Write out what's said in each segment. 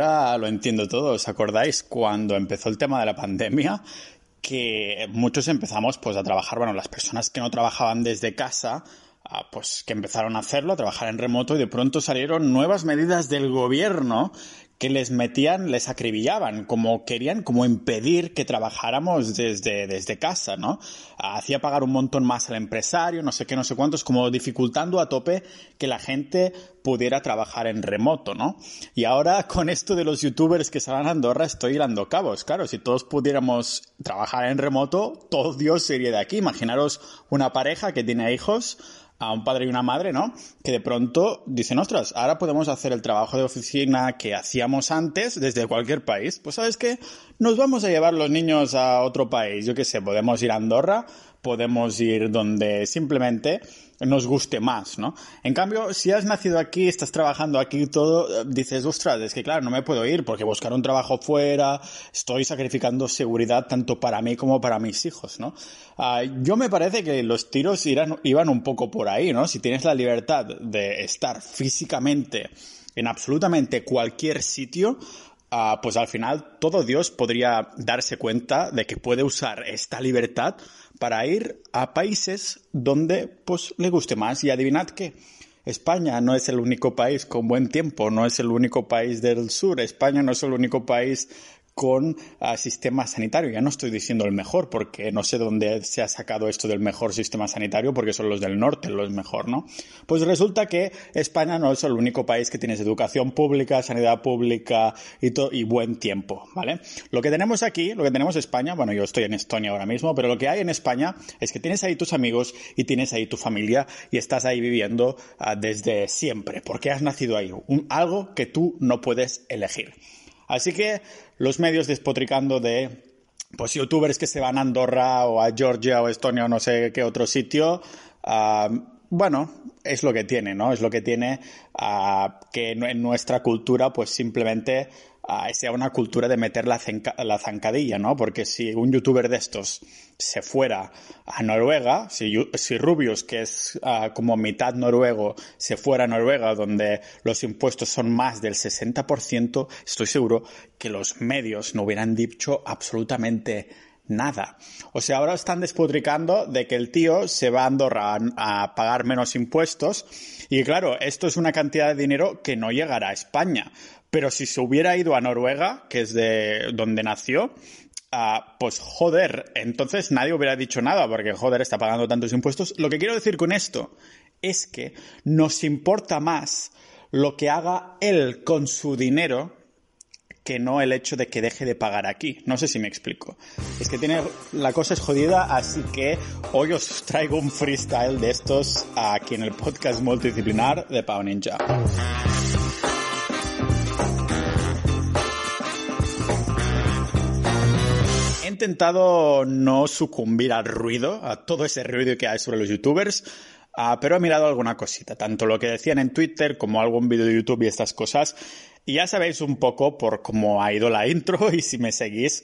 ahora lo entiendo todo. ¿Os acordáis cuando empezó el tema de la pandemia? Que muchos empezamos pues a trabajar, bueno, las personas que no trabajaban desde casa, ah, pues que empezaron a hacerlo, a trabajar en remoto y de pronto salieron nuevas medidas del gobierno que les metían, les acribillaban, como querían, como impedir que trabajáramos desde, desde casa, ¿no? Hacía pagar un montón más al empresario, no sé qué, no sé cuántos, como dificultando a tope que la gente pudiera trabajar en remoto, ¿no? Y ahora con esto de los youtubers que salen a Andorra estoy hilando cabos. Claro, si todos pudiéramos trabajar en remoto, todo Dios sería de aquí. Imaginaros una pareja que tiene hijos, a un padre y una madre, ¿no? Que de pronto dicen, ostras, ahora podemos hacer el trabajo de oficina que hacíamos antes desde cualquier país. Pues sabes qué, nos vamos a llevar los niños a otro país. Yo qué sé, podemos ir a Andorra, podemos ir donde simplemente nos guste más, ¿no? En cambio, si has nacido aquí, estás trabajando aquí todo, dices, ostras, es que claro, no me puedo ir porque buscar un trabajo fuera, estoy sacrificando seguridad tanto para mí como para mis hijos, ¿no? Uh, yo me parece que los tiros iban un poco por ahí, ¿no? Si tienes la libertad de estar físicamente en absolutamente cualquier sitio, Uh, pues al final todo Dios podría darse cuenta de que puede usar esta libertad para ir a países donde pues le guste más. Y adivinad qué, España no es el único país con buen tiempo, no es el único país del sur, España no es el único país con uh, sistema sanitario. Ya no estoy diciendo el mejor, porque no sé dónde se ha sacado esto del mejor sistema sanitario, porque son los del norte los mejor, ¿no? Pues resulta que España no es el único país que tiene educación pública, sanidad pública y, y buen tiempo, ¿vale? Lo que tenemos aquí, lo que tenemos en España, bueno, yo estoy en Estonia ahora mismo, pero lo que hay en España es que tienes ahí tus amigos y tienes ahí tu familia y estás ahí viviendo uh, desde siempre, porque has nacido ahí, algo que tú no puedes elegir. Así que los medios despotricando de pues youtubers que se van a Andorra o a Georgia o Estonia o no sé qué otro sitio, uh, bueno, es lo que tiene, ¿no? Es lo que tiene uh, que en nuestra cultura pues simplemente sea una cultura de meter la, la, zancadilla, ¿no? Porque si un youtuber de estos se fuera a Noruega, si, si Rubius, que es uh, como mitad noruego, se fuera a Noruega, donde los impuestos son más del 60%, estoy seguro que los medios no hubieran dicho absolutamente nada. O sea, ahora están despotricando de que el tío se va a Andorra a, a, pagar menos impuestos y claro, esto es una cantidad de dinero que no llegará a España. Pero si se hubiera ido a Noruega, que es de donde nació, Uh, pues joder, entonces nadie hubiera dicho nada porque joder está pagando tantos impuestos. Lo que quiero decir con esto es que nos importa más lo que haga él con su dinero que no el hecho de que deje de pagar aquí. No sé si me explico. Es que tiene la cosa es jodida, así que hoy os traigo un freestyle de estos aquí en el podcast multidisciplinar de Pau Ninja. Intentado no sucumbir al ruido, a todo ese ruido que hay sobre los youtubers, uh, pero he mirado alguna cosita, tanto lo que decían en Twitter como algún vídeo de YouTube y estas cosas. Y ya sabéis un poco por cómo ha ido la intro y si me seguís,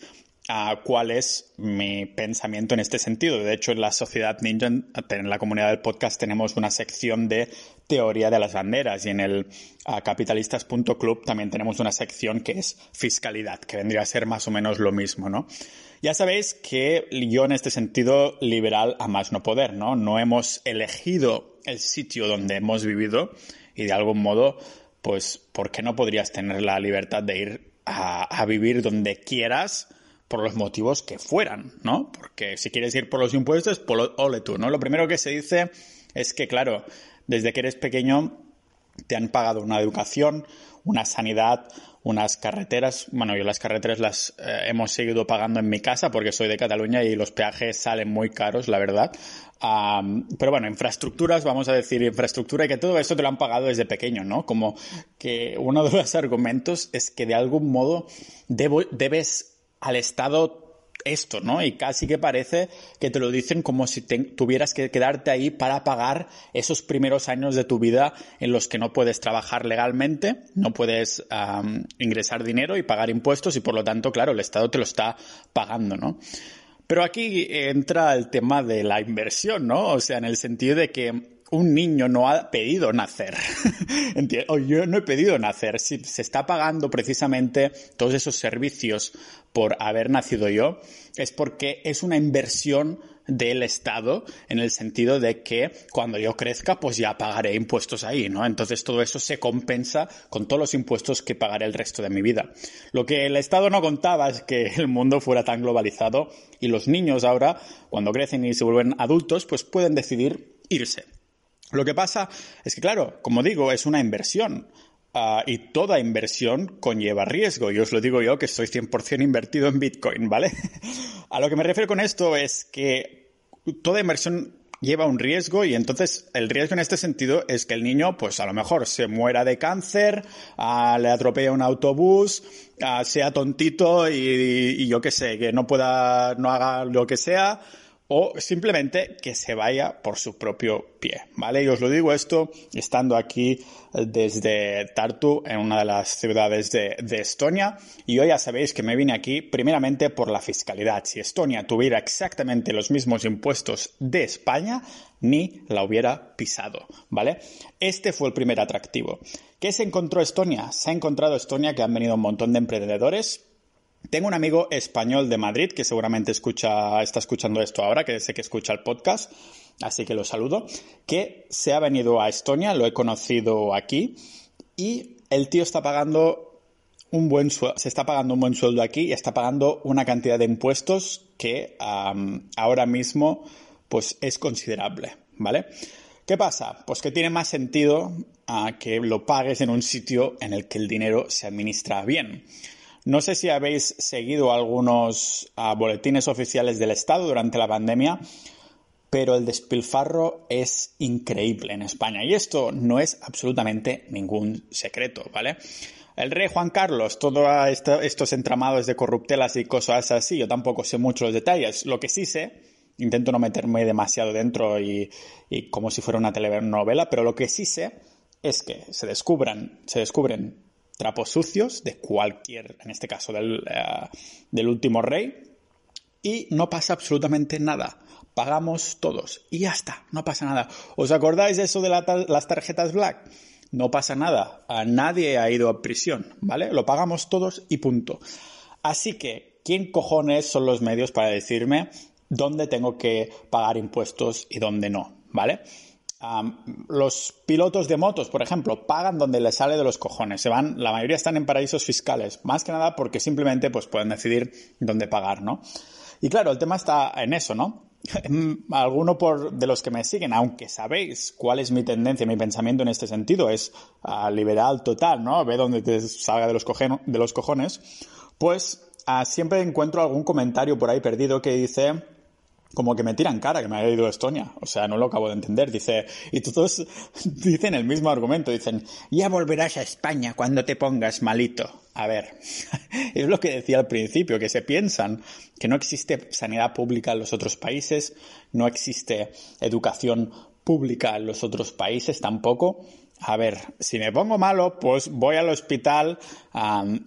uh, cuál es mi pensamiento en este sentido. De hecho, en la Sociedad Ninja, en la comunidad del podcast, tenemos una sección de teoría de las banderas y en el capitalistas.club también tenemos una sección que es fiscalidad, que vendría a ser más o menos lo mismo, ¿no? Ya sabéis que yo en este sentido liberal a más no poder, ¿no? No hemos elegido el sitio donde hemos vivido y de algún modo, pues, ¿por qué no podrías tener la libertad de ir a, a vivir donde quieras? Por los motivos que fueran, ¿no? Porque si quieres ir por los impuestos, por lo, ole tú, ¿no? Lo primero que se dice es que, claro, desde que eres pequeño te han pagado una educación, una sanidad, unas carreteras. Bueno, yo las carreteras las eh, hemos seguido pagando en mi casa porque soy de Cataluña y los peajes salen muy caros, la verdad. Um, pero bueno, infraestructuras, vamos a decir infraestructura y que todo esto te lo han pagado desde pequeño, ¿no? Como que uno de los argumentos es que de algún modo debes al Estado esto, ¿no? Y casi que parece que te lo dicen como si tuvieras que quedarte ahí para pagar esos primeros años de tu vida en los que no puedes trabajar legalmente, no puedes ingresar dinero y pagar impuestos y por lo tanto, claro, el Estado te lo está pagando, ¿no? Pero aquí entra el tema de la inversión, ¿no? O sea, en el sentido de que un niño no ha pedido nacer. o yo no he pedido nacer. Si se está pagando precisamente todos esos servicios por haber nacido yo, es porque es una inversión del Estado en el sentido de que cuando yo crezca pues ya pagaré impuestos ahí, ¿no? Entonces todo eso se compensa con todos los impuestos que pagaré el resto de mi vida. Lo que el Estado no contaba es que el mundo fuera tan globalizado y los niños ahora, cuando crecen y se vuelven adultos, pues pueden decidir irse. Lo que pasa es que, claro, como digo, es una inversión. Ah, y toda inversión conlleva riesgo. Y os lo digo yo que estoy 100% invertido en Bitcoin, ¿vale? A lo que me refiero con esto es que toda inversión lleva un riesgo y entonces el riesgo en este sentido es que el niño pues a lo mejor se muera de cáncer, ah, le atropella un autobús, ah, sea tontito y, y yo qué sé, que no pueda, no haga lo que sea, o simplemente que se vaya por su propio pie, ¿vale? Y os lo digo esto estando aquí desde Tartu, en una de las ciudades de, Estonia, y hoy ya sabéis que me vine aquí primeramente por la fiscalidad. Si Estonia tuviera exactamente los mismos impuestos de España, ni la hubiera pisado, ¿vale? Este fue el primer atractivo. ¿Qué se encontró Estonia? Se ha encontrado Estonia que han venido un montón de emprendedores tengo un amigo español de Madrid que seguramente escucha, está escuchando esto ahora, que sé que escucha el podcast, así que lo saludo, que se ha venido a Estonia, lo he conocido aquí, y el tío está pagando un buen se está pagando un buen sueldo aquí y está pagando una cantidad de impuestos que ahora mismo pues es considerable, ¿vale? ¿Qué pasa? Pues que tiene más sentido que lo pagues en un sitio en el que el dinero se administra bien. No sé si habéis seguido algunos ah, boletines oficiales del Estado durante la pandemia, pero el despilfarro es increíble en España. Y esto no es absolutamente ningún secreto, ¿vale? El rey Juan Carlos, todos estos entramados de corruptelas y cosas así, yo tampoco sé mucho los detalles. Lo que sí sé, intento no meterme demasiado dentro y, y como si fuera una telenovela, pero lo que sí sé es que se descubran, se descubren trapos sucios de cualquier, en este caso del, eh, del último rey, y no pasa absolutamente nada. Pagamos todos y ya está, no pasa nada. ¿Os acordáis de eso de las tarjetas Black? No pasa nada, a nadie ha ido a prisión, ¿vale? Lo pagamos todos y punto. Así que, ¿quién cojones son los medios para decirme dónde tengo que pagar impuestos y dónde no, ¿vale? Los pilotos de motos, por ejemplo, pagan donde les sale de los cojones. Se van, la mayoría están en paraísos fiscales, más que nada porque simplemente pues, pueden decidir dónde pagar, ¿no? Y claro, el tema está en eso, ¿no? Alguno por, de los que me siguen, aunque sabéis cuál es mi tendencia, mi pensamiento en este sentido, es liberal total, ¿no? Ve donde te salga de los, de los cojones, pues ah, siempre encuentro algún comentario por ahí perdido que dice como que me tiran cara que me haya ido a Estonia. O sea, no lo acabo de entender. Dice, y todos dicen el mismo argumento. Dicen, ya volverás a España cuando te pongas malito. A ver, es lo que decía al principio, que se piensan que no existe sanidad pública en los otros países, no existe educación pública en los otros países tampoco a ver, si me pongo malo, pues voy al hospital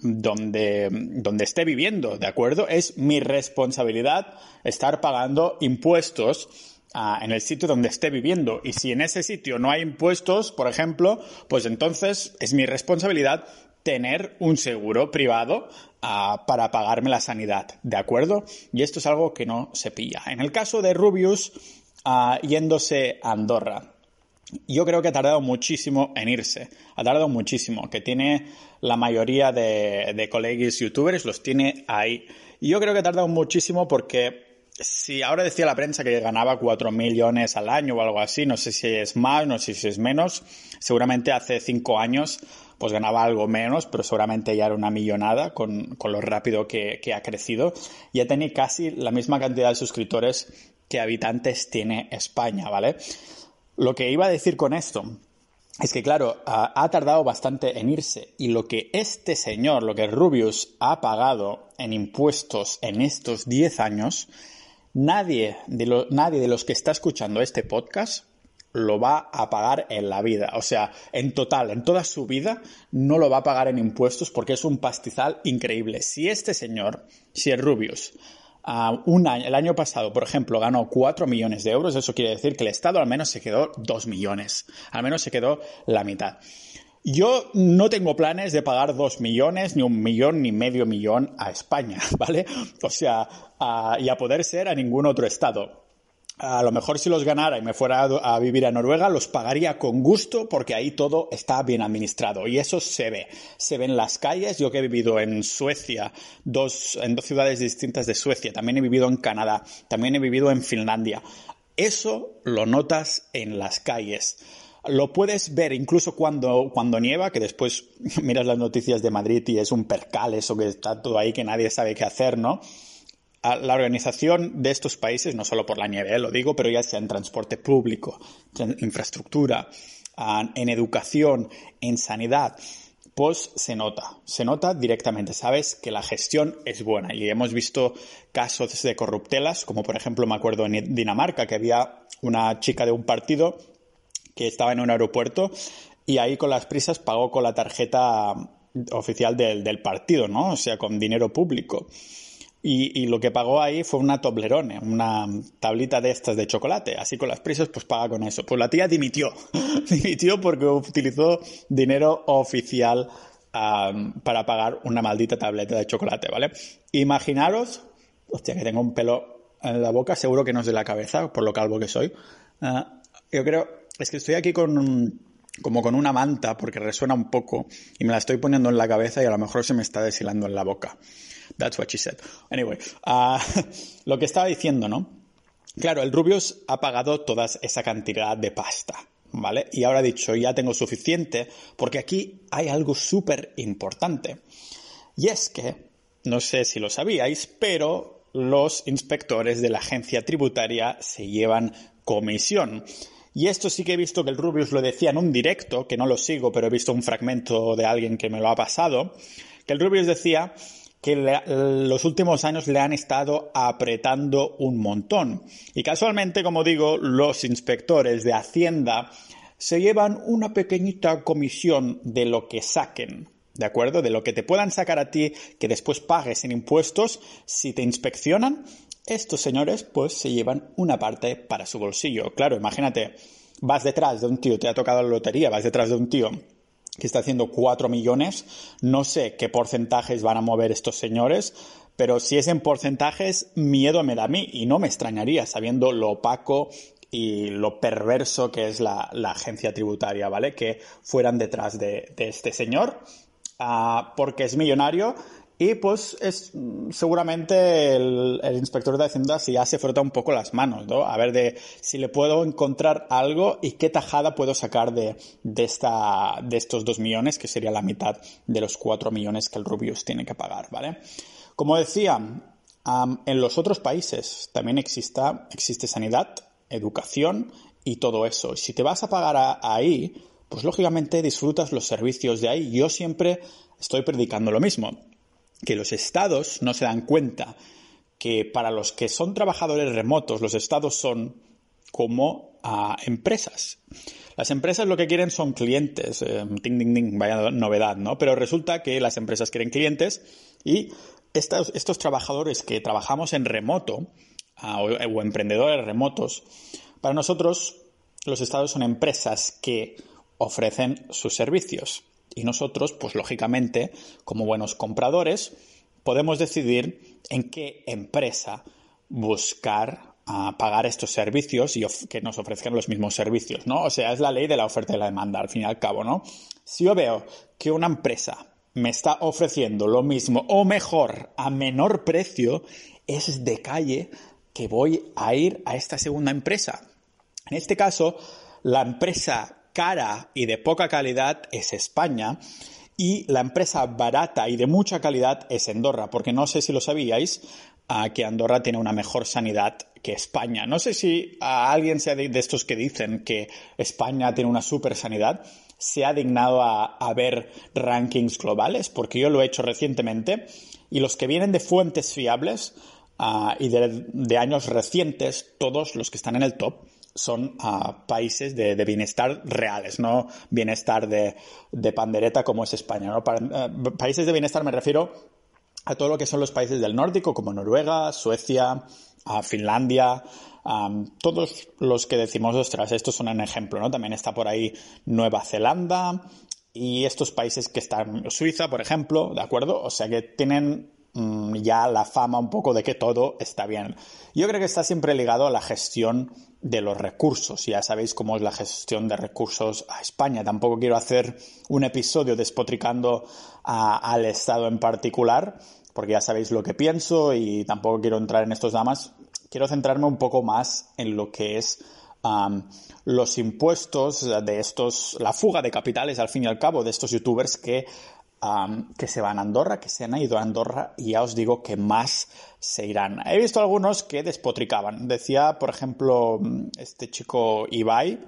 donde, donde esté viviendo, ¿de acuerdo? Es mi responsabilidad estar pagando impuestos ah, en el sitio donde esté viviendo. Y si en ese sitio no hay impuestos, por ejemplo, pues entonces es mi responsabilidad tener un seguro privado ah, para pagarme la sanidad, ¿de acuerdo? Y esto es algo que no se pilla. En el caso de Rubius, ah, yéndose a Andorra, yo creo que ha tardado muchísimo en irse. Ha tardado muchísimo. Que tiene la mayoría de, de colegas youtubers, los tiene ahí. Y yo creo que ha tardado muchísimo porque si ahora decía la prensa que ganaba 4 millones al año o algo así, no sé si es más, no sé si es menos. Seguramente hace 5 años pues ganaba algo menos, pero seguramente ya era una millonada con, con lo rápido que, que ha crecido. Ya tiene casi la misma cantidad de suscriptores que habitantes tiene España, ¿vale? Lo que iba a decir con esto es que, claro, ha, tardado bastante en irse y lo que este señor, lo que Rubius ha pagado en impuestos en estos 10 años, nadie de, nadie de los que está escuchando este podcast lo va a pagar en la vida. O sea, en total, en toda su vida, no lo va a pagar en impuestos porque es un pastizal increíble. Si este señor, si el Rubius, el año pasado, por ejemplo, ganó 4 millones de euros, eso quiere decir que el Estado al menos se quedó 2 millones, al menos se quedó la mitad. Yo no tengo planes de pagar 2 millones, ni un millón, ni medio millón a España, ¿vale? O sea, y a poder ser a ningún otro Estado a lo mejor si los ganara y me fuera a, vivir a Noruega, los pagaría con gusto porque ahí todo está bien administrado. Y eso se ve. Se ve en las calles. Yo que he vivido en Suecia, dos, en dos ciudades distintas de Suecia, también he vivido en Canadá, también he vivido en Finlandia. Eso lo notas en las calles. Lo puedes ver incluso cuando, cuando nieva, que después miras las noticias de Madrid y es un percal eso que está todo ahí que nadie sabe qué hacer, ¿no? La organización de estos países, no solo por la nieve, eh, lo digo, pero ya sea en transporte público, en infraestructura, en educación, en sanidad, pues se nota, se nota directamente. Sabes que la gestión es buena y hemos visto casos de corruptelas, como por ejemplo me acuerdo en Dinamarca que había una chica de un partido que estaba en un aeropuerto y ahí con las prisas pagó con la tarjeta oficial del, del partido, ¿no? O sea, con dinero público. Y, lo que pagó ahí fue una Toblerone, una tablita de estas de chocolate. Así con las prisas, pues paga con eso. Pues la tía dimitió. dimitió porque utilizó dinero oficial para pagar una maldita tableta de chocolate, ¿vale? Imaginaros, hostia, que tengo un pelo en la boca, seguro que no es de la cabeza, por lo calvo que soy. Ah, yo creo, es que estoy aquí con como con una manta porque resuena un poco y me la estoy poniendo en la cabeza y a lo mejor se me está deshilando en la boca. That's what she said. Anyway, uh, lo que estaba diciendo, ¿no? Claro, el Rubius ha pagado toda esa cantidad de pasta, ¿vale? Y ahora ha dicho, ya tengo suficiente, porque aquí hay algo súper importante. Y es que, no sé si lo sabíais, pero los inspectores de la agencia tributaria se llevan comisión. Y esto sí que he visto que el Rubius lo decía en un directo, que no lo sigo, pero he visto un fragmento de alguien que me lo ha pasado, que el Rubius decía que los últimos años le han estado apretando un montón. Y casualmente, como digo, los inspectores de Hacienda se llevan una pequeñita comisión de lo que saquen. ¿De acuerdo? De lo que te puedan sacar a ti que después pagues en impuestos si te inspeccionan. Estos señores pues se llevan una parte para su bolsillo. Claro, imagínate, vas detrás de un tío, te ha tocado la lotería, vas detrás de un tío que está haciendo 4 millones. No sé qué porcentajes van a mover estos señores, pero si es en porcentajes, miedo me da a mí y no me extrañaría sabiendo lo opaco y lo perverso que es la, agencia tributaria, ¿vale? Que fueran detrás de, este señor, ah, porque es millonario y pues es seguramente el, inspector de Hacienda si ya se frota un poco las manos, ¿no? A ver de si le puedo encontrar algo y qué tajada puedo sacar de, de, esta, de estos dos millones, que sería la mitad de los cuatro millones que el Rubius tiene que pagar, ¿vale? Como decía, en los otros países también exista, existe sanidad, educación y todo eso. Si te vas a pagar ahí, pues lógicamente disfrutas los servicios de ahí. Yo siempre estoy predicando lo mismo que los estados no se dan cuenta que para los que son trabajadores remotos, los estados son como ah, empresas. Las empresas lo que quieren son clientes. Eh, ding, ding, ding, vaya novedad, ¿no? Pero resulta que las empresas quieren clientes y estos, trabajadores que trabajamos en remoto ah, o emprendedores remotos, para nosotros los estados son empresas que ofrecen sus servicios. Y nosotros, pues lógicamente, como buenos compradores, podemos decidir en qué empresa buscar a ah, pagar estos servicios y que nos ofrezcan los mismos servicios, ¿no? O sea, es la ley de la oferta y la demanda, al fin y al cabo, ¿no? Si yo veo que una empresa me está ofreciendo lo mismo o mejor a menor precio, es de calle que voy a ir a esta segunda empresa. En este caso, la empresa cara y de poca calidad es España y la empresa barata y de mucha calidad es Andorra, porque no sé si lo sabíais, ah, que Andorra tiene una mejor sanidad que España. No sé si a alguien sea de, estos que dicen que España tiene una super sanidad se ha dignado a, ver rankings globales, porque yo lo he hecho recientemente y los que vienen de fuentes fiables ah, y de años recientes, todos los que están en el top, son ah, países de, bienestar reales, no bienestar de, pandereta como es España. Eh, países de bienestar me refiero a todo lo que son los países del nórdico, como Noruega, Suecia, Finlandia, todos los que decimos, ostras, estos son un ejemplo, ¿no? También está por ahí Nueva Zelanda y estos países que están, Suiza, por ejemplo, ¿de acuerdo? O sea que tienen mm, ya la fama un poco de que todo está bien. Yo creo que está siempre ligado a la gestión de los recursos. Ya sabéis cómo es la gestión de recursos a España. Tampoco quiero hacer un episodio despotricando al Estado en particular, porque ya sabéis lo que pienso y tampoco quiero entrar en estos damas. Quiero centrarme un poco más en lo que es los impuestos de estos, la fuga de capitales al fin y al cabo de estos youtubers que que se van a Andorra, que se han ido a Andorra y ya os digo que más se irán. He visto algunos que despotricaban. Decía, por ejemplo, este chico Ibai,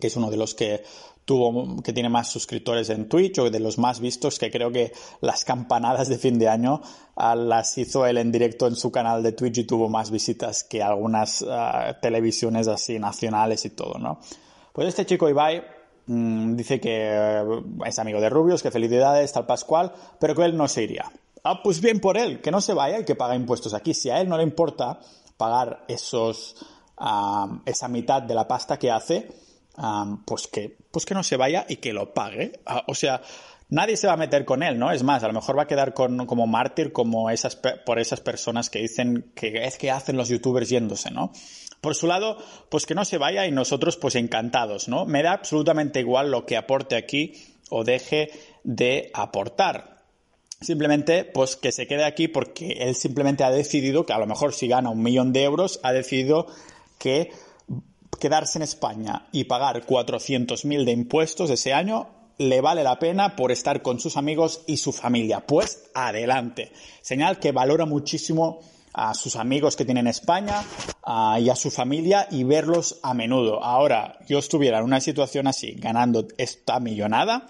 que es uno de los que tuvo, que tiene más suscriptores en Twitch o de los más vistos, que creo que las campanadas de fin de año ah, las hizo él en directo en su canal de Twitch y tuvo más visitas que algunas ah, televisiones así nacionales y todo, ¿no? Pues este chico Ibai Mm, dice que eh, es amigo de Rubios, que felicidades, tal Pascual, pero que él no se iría. Ah, pues bien por él, que no se vaya y que paga impuestos aquí. Si a él no le importa pagar esos, esa mitad de la pasta que hace, pues, que, pues que no se vaya y que lo pague. Ah, o sea, nadie se va a meter con él, ¿no? Es más, a lo mejor va a quedar con, como mártir como esas, por esas personas que dicen que es que hacen los youtubers yéndose, ¿no? Por su lado, pues que no se vaya y nosotros pues encantados, ¿no? Me da absolutamente igual lo que aporte aquí o deje de aportar. Simplemente, pues que se quede aquí porque él simplemente ha decidido que a lo mejor si gana un millón de euros, ha decidido que quedarse en España y pagar 400.000 de impuestos ese año le vale la pena por estar con sus amigos y su familia. Pues adelante. Señal que valora muchísimo a sus amigos que tienen en España y a su familia y verlos a menudo. Ahora, yo estuviera en una situación así, ganando esta millonada,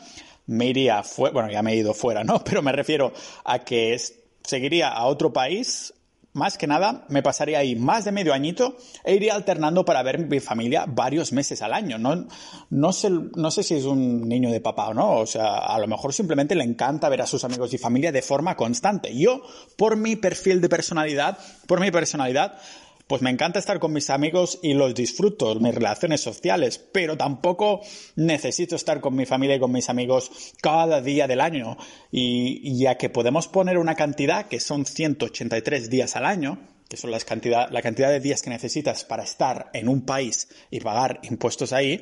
me iría fuera, bueno, ya me he ido fuera, ¿no? Pero me refiero a que seguiría a otro país más que nada, me pasaría ahí más de medio añito e iría alternando para ver mi familia varios meses al año. No, no, sé, no sé si es un niño de papá o no, o sea, a lo mejor simplemente le encanta ver a sus amigos y familia de forma constante. Yo, por mi perfil de personalidad, por mi personalidad, pues me encanta estar con mis amigos y los disfruto, mis relaciones sociales, pero tampoco necesito estar con mi familia y con mis amigos cada día del año. Y ya que podemos poner una cantidad que son 183 días al año, que son las cantidad, la cantidad de días que necesitas para estar en un país y pagar impuestos ahí,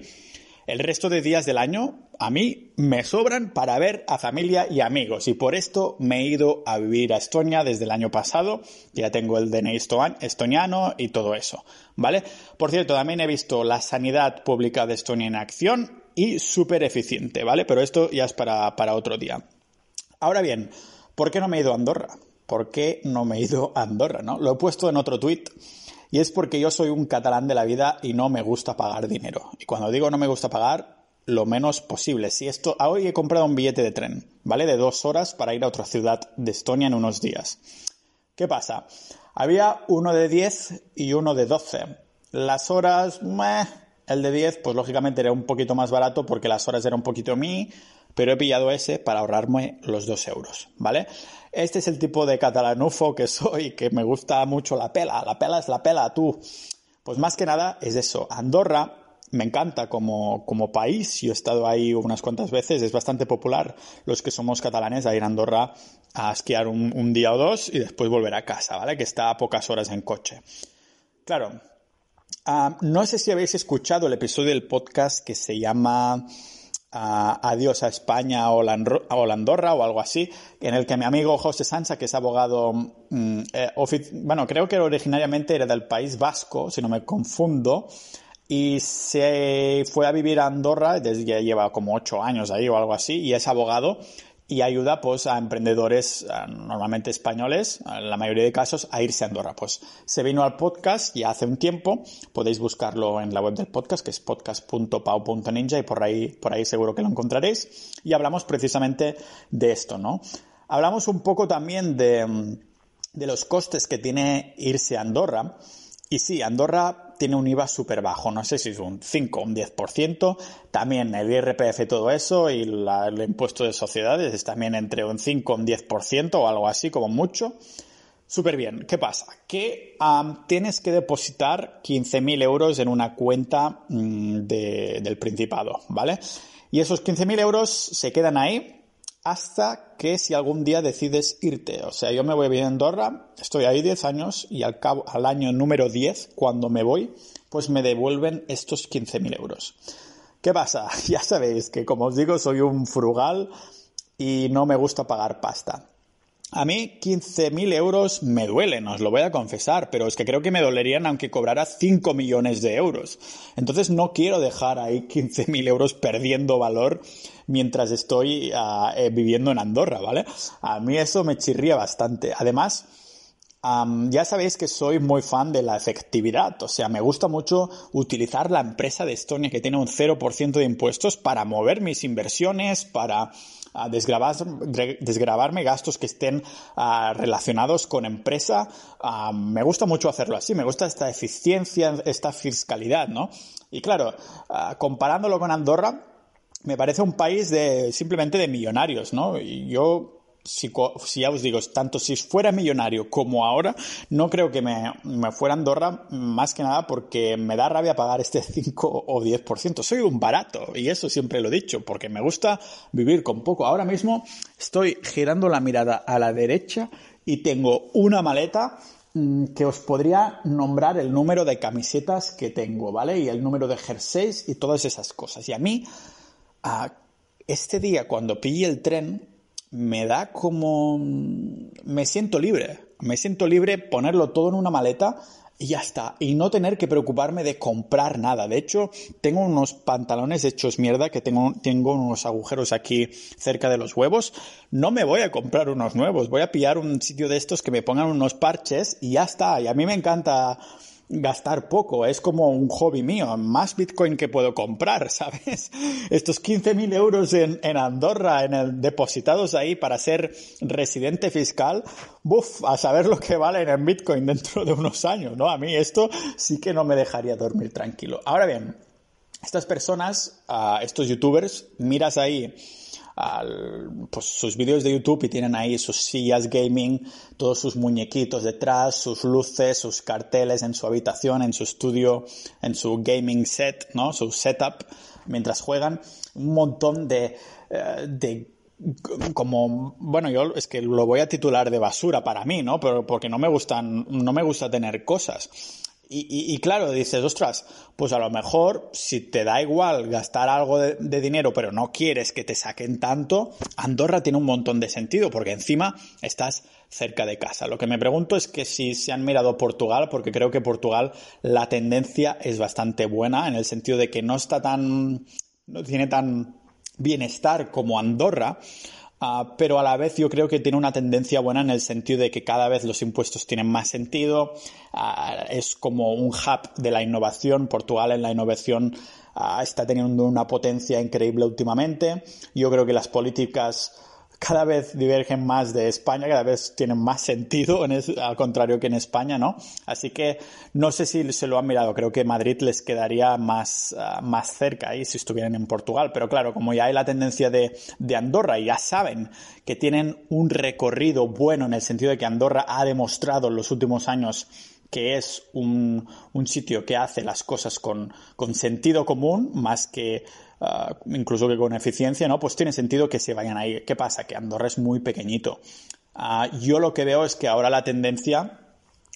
el resto de días del año a mí me sobran para ver a familia y amigos y por esto me he ido a vivir a Estonia desde el año pasado. Ya tengo el DNI estoniano y todo eso, ¿vale? Por cierto, también he visto la sanidad pública de Estonia en acción y súper eficiente, ¿vale? Pero esto ya es para, para otro día. Ahora bien, ¿por qué no me he ido a Andorra? ¿Por qué no me he ido a Andorra, no? Lo he puesto en otro tuit y es porque yo soy un catalán de la vida y no me gusta pagar dinero. Y cuando digo no me gusta pagar, lo menos posible. Si esto, hoy he comprado un billete de tren, ¿vale? De dos horas para ir a otra ciudad de Estonia en unos días. ¿Qué pasa? Había uno de 10 y uno de 12. Las horas, meh, el de 10, pues lógicamente era un poquito más barato porque las horas eran un poquito mí, pero he pillado ese para ahorrarme los 2 euros, ¿vale? Este es el tipo de catalanufo que soy, que me gusta mucho la pela. La pela es la pela, tú. Pues más que nada es eso. Andorra me encanta como, como país. Yo he estado ahí unas cuantas veces. Es bastante popular los que somos catalanes a ir a Andorra a esquiar un, día o dos y después volver a casa, ¿vale? Que está a pocas horas en coche. Claro. Ah, no sé si habéis escuchado el episodio del podcast que se llama Adiós a España o la, Andorra o algo así, en el que mi amigo José Sansa, que es abogado, mm, eh, bueno, creo que originariamente era del País Vasco, si no me confundo, y se fue a vivir a Andorra, desde ya lleva como ocho años ahí o algo así, y es abogado y ayuda pues a emprendedores normalmente españoles, en la mayoría de casos, a irse a Andorra. Pues se vino al podcast ya hace un tiempo, podéis buscarlo en la web del podcast, que es podcast.pau.ninja y por ahí, por ahí seguro que lo encontraréis. Y hablamos precisamente de esto, ¿no? Hablamos un poco también de, de los costes que tiene irse a Andorra. Y sí, Andorra tiene un IVA súper bajo, no sé si es un 5 o un 10%, también el IRPF todo eso y el impuesto de sociedades es también entre un 5 o un 10% o algo así como mucho. Súper bien. ¿Qué pasa? Que tienes que depositar 15.000 euros en una cuenta mm, del Principado, ¿vale? Y esos 15.000 euros se quedan ahí hasta que si algún día decides irte. O sea, yo me voy a a Andorra, estoy ahí 10 años y al, al año número 10, cuando me voy, pues me devuelven estos 15.000 euros. ¿Qué pasa? Ya sabéis que, como os digo, soy un frugal y no me gusta pagar pasta. A mí 15.000 euros me duelen, os lo voy a confesar, pero es que creo que me dolerían aunque cobrara 5 millones de euros. Entonces no quiero dejar ahí 15.000 euros perdiendo valor mientras estoy ah, eh, viviendo en Andorra, ¿vale? A mí eso me chirría bastante. Además, ya sabéis que soy muy fan de la efectividad, o sea, me gusta mucho utilizar la empresa de Estonia que tiene un 0% de impuestos para mover mis inversiones, para uh, desgravarme gastos que estén ah, relacionados con empresa. me gusta mucho hacerlo así, me gusta esta eficiencia, esta fiscalidad, ¿no? Y claro, comparándolo con Andorra, me parece un país de simplemente de millonarios, ¿no? Y yo si, ya os digo, tanto si fuera millonario como ahora, no creo que me, fuera a Andorra más que nada porque me da rabia pagar este 5 o 10%. Soy un barato y eso siempre lo he dicho porque me gusta vivir con poco. Ahora mismo estoy girando la mirada a la derecha y tengo una maleta mm, que os podría nombrar el número de camisetas que tengo, ¿vale? Y el número de jerseys y todas esas cosas. Y a mí, este día cuando pillé el tren, me da como... me siento libre. Me siento libre ponerlo todo en una maleta y ya está. Y no tener que preocuparme de comprar nada. De hecho, tengo unos pantalones hechos mierda que tengo, tengo unos agujeros aquí cerca de los huevos. No me voy a comprar unos nuevos. Voy a pillar un sitio de estos que me pongan unos parches y ya está. Y a mí me encanta gastar poco, es como un hobby mío, más Bitcoin que puedo comprar, ¿sabes? Estos 15.000 euros en, Andorra, en el, depositados ahí para ser residente fiscal, buf, a saber lo que valen en Bitcoin dentro de unos años, ¿no? A mí esto sí que no me dejaría dormir tranquilo. Ahora bien, estas personas, estos youtubers, miras ahí pues, sus vídeos de YouTube y tienen ahí sus sillas gaming, todos sus muñequitos detrás, sus luces, sus carteles en su habitación, en su estudio, en su gaming set, ¿no? Su setup mientras juegan. Un montón de, eh, de como bueno yo es que lo voy a titular de basura para mí no pero porque no me gustan no me gusta tener cosas y, claro, dices, ostras, pues a lo mejor si te da igual gastar algo de, dinero, pero no quieres que te saquen tanto, Andorra tiene un montón de sentido, porque encima estás cerca de casa. Lo que me pregunto es que si se han mirado Portugal, porque creo que Portugal la tendencia es bastante buena, en el sentido de que no está tan, no tiene tan bienestar como Andorra, Ah, pero a la vez yo creo que tiene una tendencia buena en el sentido de que cada vez los impuestos tienen más sentido, ah, es como un hub de la innovación, Portugal en la innovación ah, está teniendo una potencia increíble últimamente, yo creo que las políticas cada vez divergen más de España, cada vez tienen más sentido, al contrario que en España, ¿no? Así que no sé si se lo han mirado, creo que Madrid les quedaría más, ah, más cerca ahí si estuvieran en Portugal, pero claro, como ya hay la tendencia de, de Andorra y ya saben que tienen un recorrido bueno en el sentido de que Andorra ha demostrado en los últimos años que es un, un, sitio que hace las cosas con, con sentido común más que Ah, incluso que con eficiencia, ¿no? Pues tiene sentido que se vayan ahí. ¿Qué pasa? Que Andorra es muy pequeñito. Ah, yo lo que veo es que ahora la tendencia,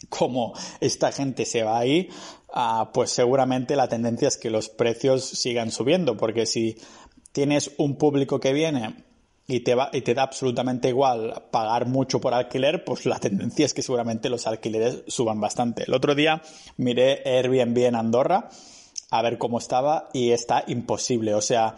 como esta gente se va ahí, uh, pues seguramente la tendencia es que los precios sigan subiendo, porque si tienes un público que viene y te, da absolutamente igual pagar mucho por alquiler, pues la tendencia es que seguramente los alquileres suban bastante. El otro día miré Airbnb en Andorra a ver cómo estaba y está imposible. O sea,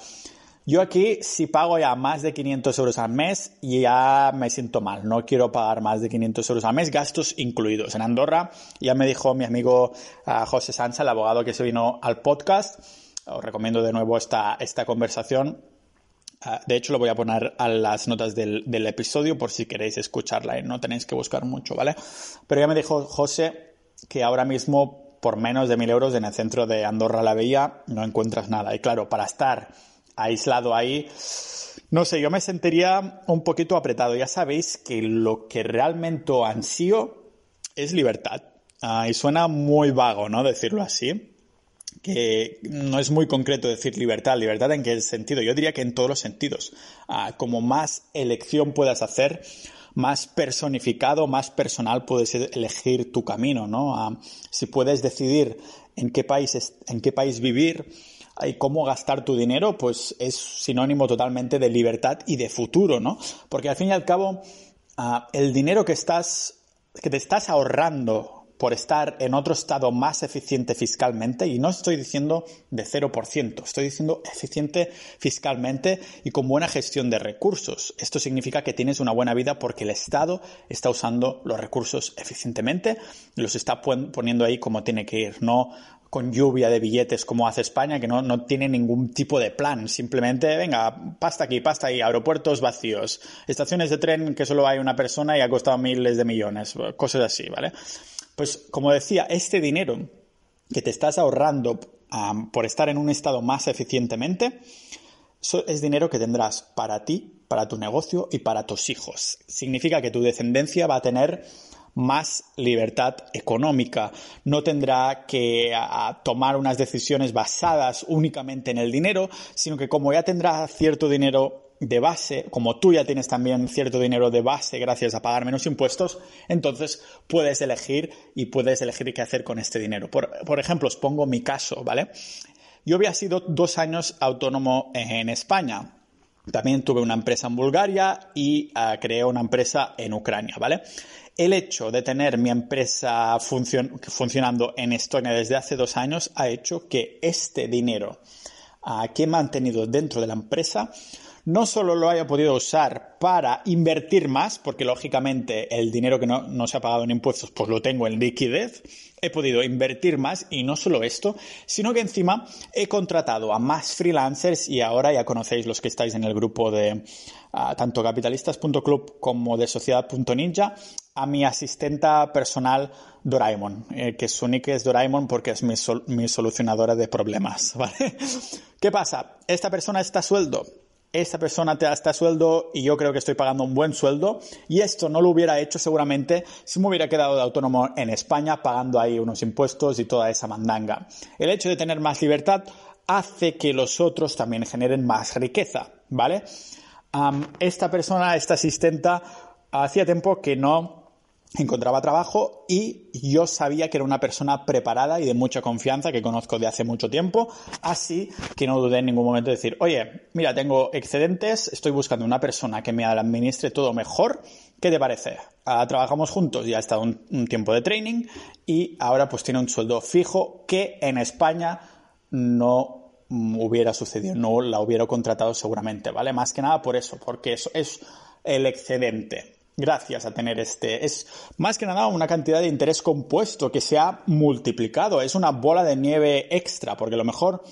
yo aquí si pago ya más de 500 euros al mes ya me siento mal. No quiero pagar más de 500 euros al mes, gastos incluidos. En Andorra ya me dijo mi amigo uh, José Sansa, el abogado que se vino al podcast. Os recomiendo de nuevo esta, esta conversación. Uh, de hecho, lo voy a poner a las notas del, episodio por si queréis escucharla y no tenéis que buscar mucho, ¿vale? Pero ya me dijo José que ahora mismo por menos de mil euros en el centro de Andorra la Bella no encuentras nada. Y claro, para estar aislado ahí, no sé, yo me sentiría un poquito apretado. Ya sabéis que lo que realmente ansío es libertad. Ah, y suena muy vago, ¿no? Decirlo así. Que no es muy concreto decir libertad. ¿Libertad en qué sentido? Yo diría que en todos los sentidos. Ah, como más elección puedas hacer, más personificado, más personal puedes elegir tu camino, ¿no? Ah, si puedes decidir en qué país, en qué país vivir y cómo gastar tu dinero, pues es sinónimo totalmente de libertad y de futuro, ¿no? Porque al fin y al cabo, el dinero que estás, que te estás ahorrando por estar en otro estado más eficiente fiscalmente, y no estoy diciendo de 0%, estoy diciendo eficiente fiscalmente y con buena gestión de recursos. Esto significa que tienes una buena vida porque el Estado está usando los recursos eficientemente y los está poniendo ahí como tiene que ir, no con lluvia de billetes como hace España, que no, no, tiene ningún tipo de plan. Simplemente, venga, pasta aquí, pasta ahí, aeropuertos vacíos, estaciones de tren que solo hay una persona y ha costado miles de millones, cosas así, ¿vale? Pues como decía, este dinero que te estás ahorrando por estar en un estado más eficientemente, es dinero que tendrás para ti, para tu negocio y para tus hijos. Significa que tu descendencia va a tener más libertad económica, no tendrá que tomar unas decisiones basadas únicamente en el dinero, sino que como ya tendrá cierto dinero de base, como tú ya tienes también cierto dinero de base gracias a pagar menos impuestos, entonces puedes elegir y puedes elegir qué hacer con este dinero. Por, ejemplo, os pongo mi caso, ¿vale? Yo había sido dos años autónomo en España. También tuve una empresa en Bulgaria y uh, creé una empresa en Ucrania, ¿vale? El hecho de tener mi empresa funcionando en Estonia desde hace dos años ha hecho que este dinero uh, que he mantenido dentro de la empresa no solo lo haya podido usar para invertir más, porque lógicamente el dinero que no, se ha pagado en impuestos, pues lo tengo en liquidez, he podido invertir más y no solo esto, sino que encima he contratado a más freelancers y ahora ya conocéis los que estáis en el grupo de ah, tanto capitalistas.club como de sociedad.ninja, a mi asistenta personal Doraemon, eh, que su nick es Doraemon porque es mi, mi solucionadora de problemas. ¿Qué pasa? Esta persona está sueldo esta persona te da este sueldo y yo creo que estoy pagando un buen sueldo y esto no lo hubiera hecho seguramente si me hubiera quedado de autónomo en España pagando ahí unos impuestos y toda esa mandanga. El hecho de tener más libertad hace que los otros también generen más riqueza, ¿vale? esta persona, esta asistenta, hacía tiempo que no encontraba trabajo y yo sabía que era una persona preparada y de mucha confianza que conozco de hace mucho tiempo, así que no dudé en ningún momento de decir, oye, mira, tengo excedentes, estoy buscando una persona que me administre todo mejor, ¿qué te parece? Ah, trabajamos juntos, ya ha estado un, tiempo de training y ahora pues tiene un sueldo fijo que en España no hubiera sucedido, no la hubiera contratado seguramente, ¿vale? Más que nada por eso, porque eso es el excedente gracias a tener este. Es más que nada una cantidad de interés compuesto que se ha multiplicado. Es una bola de nieve extra, porque a lo mejor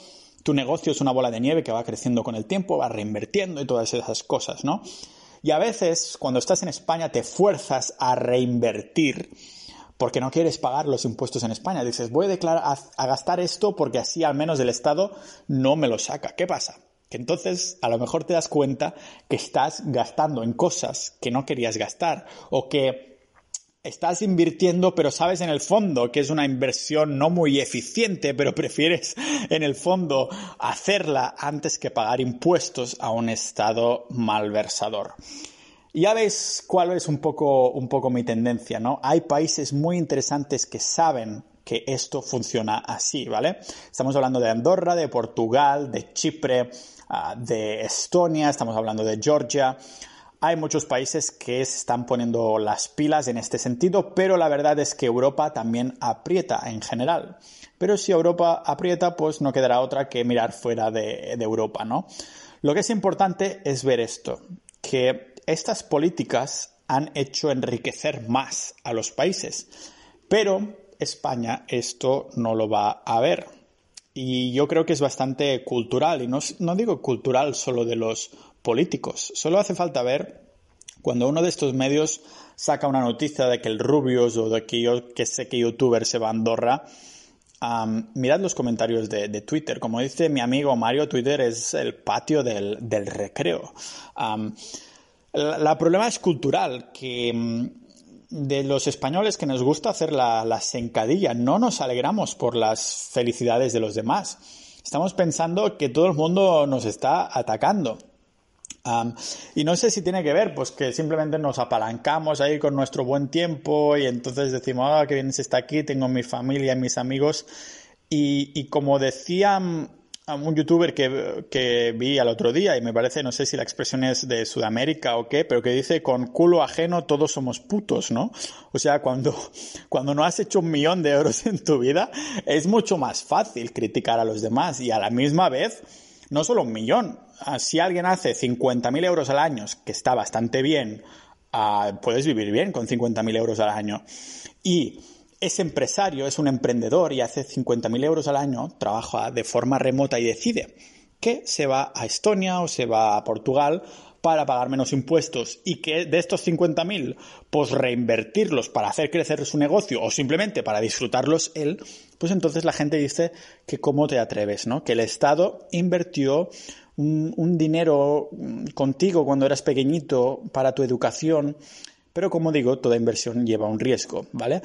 tu negocio es una bola de nieve que va creciendo con el tiempo, va reinvirtiendo y todas esas cosas, ¿no? Y a veces, cuando estás en España, te fuerzas a reinvertir porque no quieres pagar los impuestos en España. Dices, voy a, declarar, a gastar esto porque así al menos el Estado no me lo saca. ¿Qué pasa? Que entonces a lo mejor te das cuenta que estás gastando en cosas que no querías gastar o que estás invirtiendo pero sabes en el fondo que es una inversión no muy eficiente pero prefieres en el fondo hacerla antes que pagar impuestos a un estado malversador. Ya ves cuál es un poco, un poco mi tendencia, ¿no? Hay países muy interesantes que saben que esto funciona así, ¿vale? Estamos hablando de Andorra, de Portugal, de Chipre, ah, de Estonia, estamos hablando de Georgia. Hay muchos países que se están poniendo las pilas en este sentido, pero la verdad es que Europa también aprieta en general. Pero si Europa aprieta, pues no quedará otra que mirar fuera de, de Europa, ¿no? Lo que es importante es ver esto, que estas políticas han hecho enriquecer más a los países, pero España esto no lo va a ver. Y yo creo que es bastante cultural, y no, digo cultural solo de los políticos, solo hace falta ver cuando uno de estos medios saca una noticia de que el Rubius o de que yo que sé que youtuber se va a Andorra, mirad los comentarios de, Twitter. Como dice mi amigo Mario, Twitter es el patio del, recreo. la, problema es cultural, que mm, de los españoles que nos gusta hacer la, la sencadilla, no nos alegramos por las felicidades de los demás. Estamos pensando que todo el mundo nos está atacando y no sé si tiene que ver, pues que simplemente nos apalancamos ahí con nuestro buen tiempo y entonces decimos, ah, que bien se está aquí, tengo mi familia y mis amigos. Y, como decía mm, un youtuber que, que, vi al otro día, y me parece, no sé si la expresión es de Sudamérica o qué, pero que dice, con culo ajeno todos somos putos, ¿no? O sea, cuando, cuando no has hecho un millón de euros en tu vida, es mucho más fácil criticar a los demás y a la misma vez, no solo un millón, Ah, si alguien hace 50.000 euros al año, que está bastante bien, ah, puedes vivir bien con 50.000 euros al año. Y ese empresario, es un emprendedor y hace 50.000 euros al año, trabaja de forma remota y decide que se va a Estonia o se va a Portugal para pagar menos impuestos y que de estos 50.000, pues reinvertirlos para hacer crecer su negocio o simplemente para disfrutarlos él, pues entonces la gente dice que cómo te atreves, ¿no? Que el Estado invirtió un, dinero contigo cuando eras pequeñito para tu educación, pero como digo, toda inversión lleva un riesgo, ¿vale?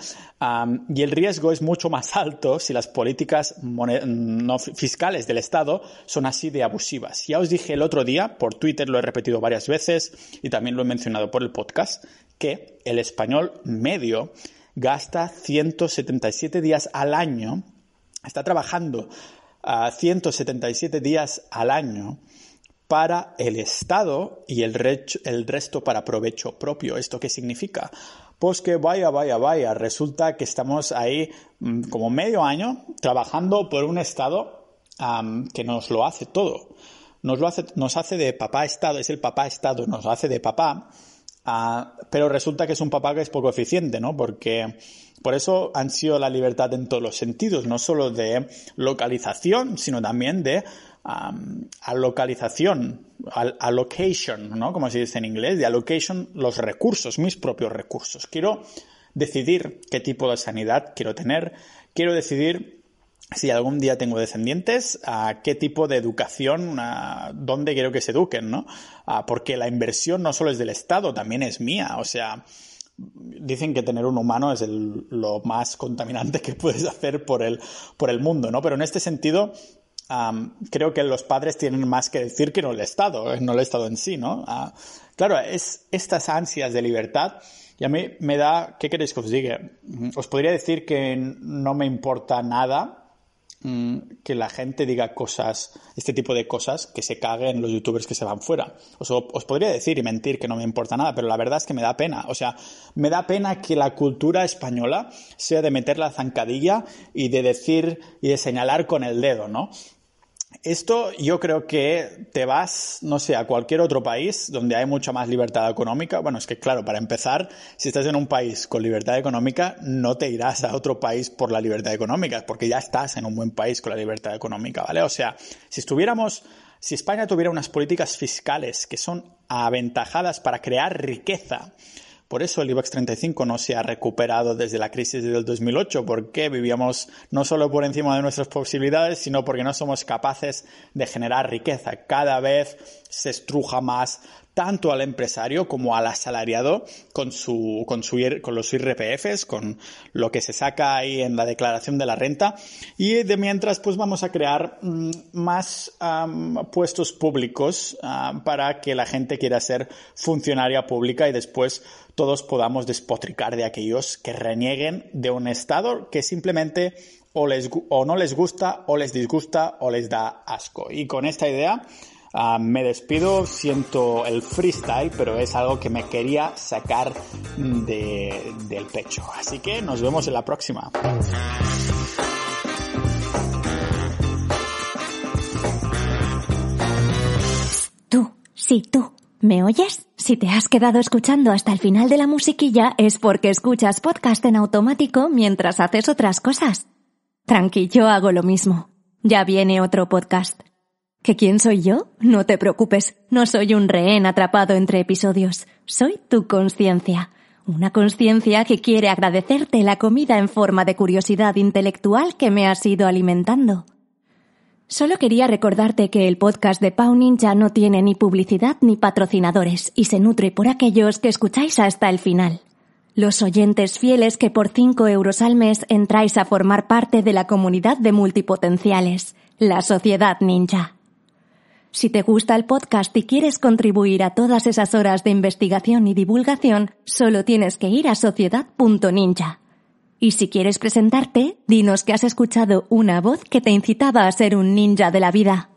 y el riesgo es mucho más alto si las políticas no fiscales del Estado son así de abusivas. Ya os dije el otro día, por Twitter lo he repetido varias veces y también lo he mencionado por el podcast, que el español medio gasta 177 días al año, está trabajando a 177 días al año para el Estado y el, resto para provecho propio. ¿Esto qué significa? Pues que vaya, vaya, vaya, resulta que estamos ahí mm, como medio año trabajando por un Estado que nos lo hace todo. Nos, lo hace, nos hace de papá Estado, es el papá Estado, nos hace de papá, ah, pero resulta que es un papá que es poco eficiente, ¿no? Porque por eso han sido la libertad en todos los sentidos, no solo de localización, sino también de alocalización, allocation, ¿no? Como se dice en inglés, de allocation los recursos, mis propios recursos. Quiero decidir qué tipo de sanidad quiero tener, quiero decidir si algún día tengo descendientes, a qué tipo de educación, a dónde quiero que se eduquen, ¿no? porque la inversión no solo es del Estado, también es mía. O sea, dicen que tener un humano es lo más contaminante que puedes hacer por el, por el mundo, ¿no? Pero en este sentido, creo que los padres tienen más que decir que no el Estado, eh, no el Estado en sí, ¿no? Ah, claro, es estas ansias de libertad y a mí me da, ¿qué queréis que os diga? Os podría decir que no me importa nada Mm, que la gente diga cosas, este tipo de cosas, que se caguen los youtubers que se van fuera. Os, os podría decir y mentir que no me importa nada, pero la verdad es que me da pena. O sea, me da pena que la cultura española sea de meter la zancadilla y de decir y de señalar con el dedo, ¿no? Esto yo creo que te vas, no sé, a cualquier otro país donde hay mucha más libertad económica. Bueno, es que claro, para empezar, si estás en un país con libertad económica, no te irás a otro país por la libertad económica, porque ya estás en un buen país con la libertad económica, ¿vale? O sea, si estuviéramos, si España tuviera unas políticas fiscales que son aventajadas para crear riqueza, por eso el IBEX 35 no se ha recuperado desde la crisis del 2008, porque vivíamos no solo por encima de nuestras posibilidades, sino porque no somos capaces de generar riqueza. Cada vez se estruja más tanto al empresario como al asalariado con su, con su, con los IRPFs, con lo que se saca ahí en la declaración de la renta. Y de mientras, pues vamos a crear mm, más puestos públicos para que la gente quiera ser funcionaria pública y después todos podamos despotricar de aquellos que renieguen de un Estado que simplemente o, les, o no les gusta, o les disgusta, o les da asco. Y con esta idea Ah, me despido, siento el freestyle, pero es algo que me quería sacar del pecho. Así que nos vemos en la próxima. Tú, tú. ¿Me oyes? Si te has quedado escuchando hasta el final de la musiquilla es porque escuchas podcast en automático mientras haces otras cosas. Tranqui, yo hago lo mismo. Ya viene otro podcast. ¿Que quién soy yo? No te preocupes, no soy un rehén atrapado entre episodios. Soy tu conciencia. Una conciencia que quiere agradecerte la comida en forma de curiosidad intelectual que me has ido alimentando. Solo quería recordarte que el podcast de Pau Ninja no tiene ni publicidad ni patrocinadores y se nutre por aquellos que escucháis hasta el final. Los oyentes fieles que por 5 euros al mes entráis a formar parte de la comunidad de multipotenciales, la Sociedad Ninja. Si te gusta el podcast y quieres contribuir a todas esas horas de investigación y divulgación, solo tienes que ir a sociedad.ninja. Y si quieres presentarte, dinos que has escuchado una voz que te incitaba a ser un ninja de la vida.